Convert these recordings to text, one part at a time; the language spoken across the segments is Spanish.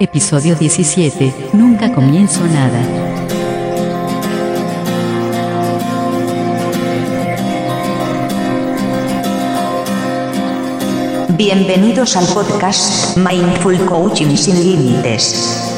Episodio 17. Nunca comienzo nada. Bienvenidos al podcast Mindful Coaching sin Límites.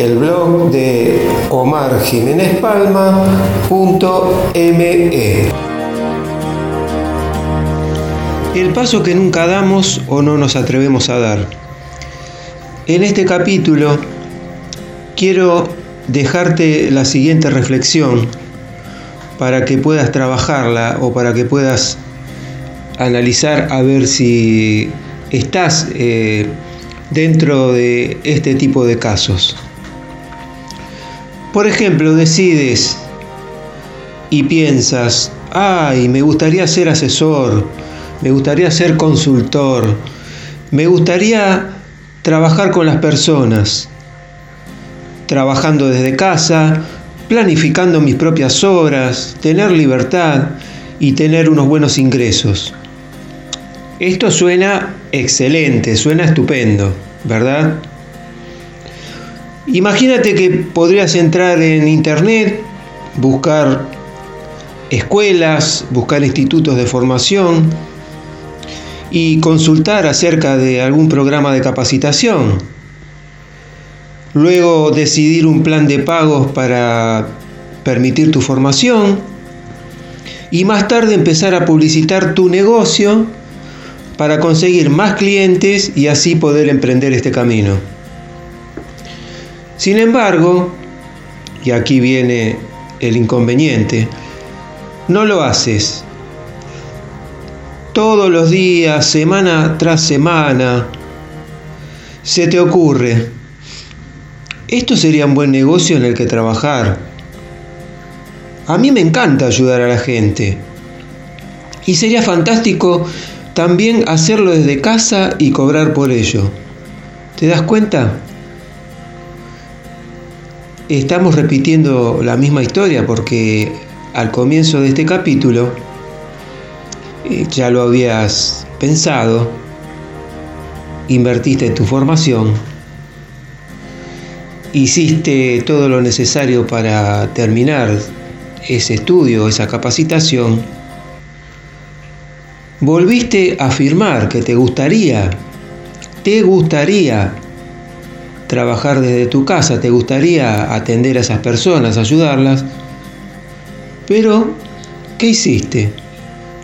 el blog de omarjiménezpalma.me. El paso que nunca damos o no nos atrevemos a dar. En este capítulo quiero dejarte la siguiente reflexión para que puedas trabajarla o para que puedas analizar a ver si estás eh, dentro de este tipo de casos. Por ejemplo, decides y piensas, ay, me gustaría ser asesor, me gustaría ser consultor, me gustaría trabajar con las personas, trabajando desde casa, planificando mis propias horas, tener libertad y tener unos buenos ingresos. Esto suena excelente, suena estupendo, ¿verdad? Imagínate que podrías entrar en internet, buscar escuelas, buscar institutos de formación y consultar acerca de algún programa de capacitación. Luego decidir un plan de pagos para permitir tu formación y más tarde empezar a publicitar tu negocio para conseguir más clientes y así poder emprender este camino. Sin embargo, y aquí viene el inconveniente, no lo haces. Todos los días, semana tras semana, se te ocurre, esto sería un buen negocio en el que trabajar. A mí me encanta ayudar a la gente. Y sería fantástico también hacerlo desde casa y cobrar por ello. ¿Te das cuenta? Estamos repitiendo la misma historia porque al comienzo de este capítulo eh, ya lo habías pensado, invertiste en tu formación, hiciste todo lo necesario para terminar ese estudio, esa capacitación, volviste a afirmar que te gustaría, te gustaría trabajar desde tu casa, te gustaría atender a esas personas, ayudarlas, pero ¿qué hiciste?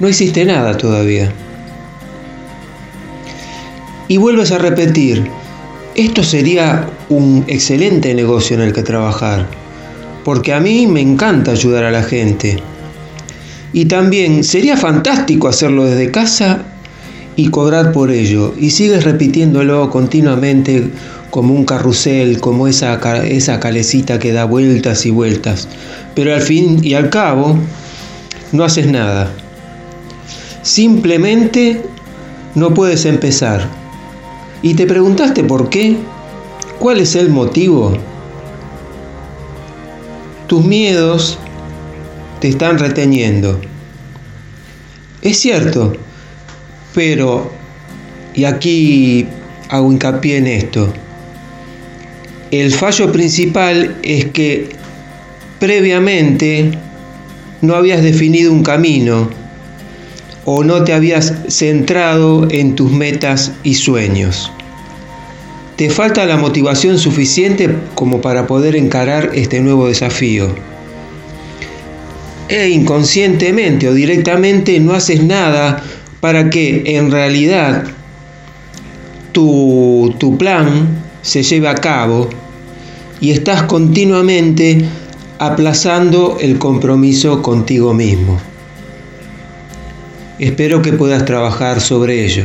No hiciste nada todavía. Y vuelves a repetir, esto sería un excelente negocio en el que trabajar, porque a mí me encanta ayudar a la gente. Y también sería fantástico hacerlo desde casa y cobrar por ello. Y sigues repitiéndolo continuamente como un carrusel, como esa, esa calecita que da vueltas y vueltas. Pero al fin y al cabo, no haces nada. Simplemente no puedes empezar. ¿Y te preguntaste por qué? ¿Cuál es el motivo? Tus miedos te están reteniendo. Es cierto, pero, y aquí hago hincapié en esto, el fallo principal es que previamente no habías definido un camino o no te habías centrado en tus metas y sueños. Te falta la motivación suficiente como para poder encarar este nuevo desafío. E inconscientemente o directamente no haces nada para que en realidad tu, tu plan se lleve a cabo y estás continuamente aplazando el compromiso contigo mismo. Espero que puedas trabajar sobre ello.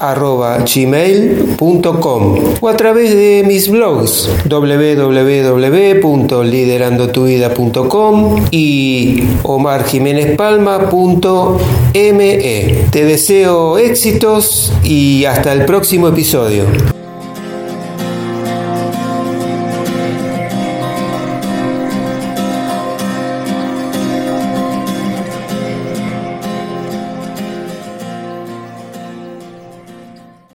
arroba gmail.com o a través de mis blogs www.liderandotuvida.com y omarjiménezpalma.me. Te deseo éxitos y hasta el próximo episodio.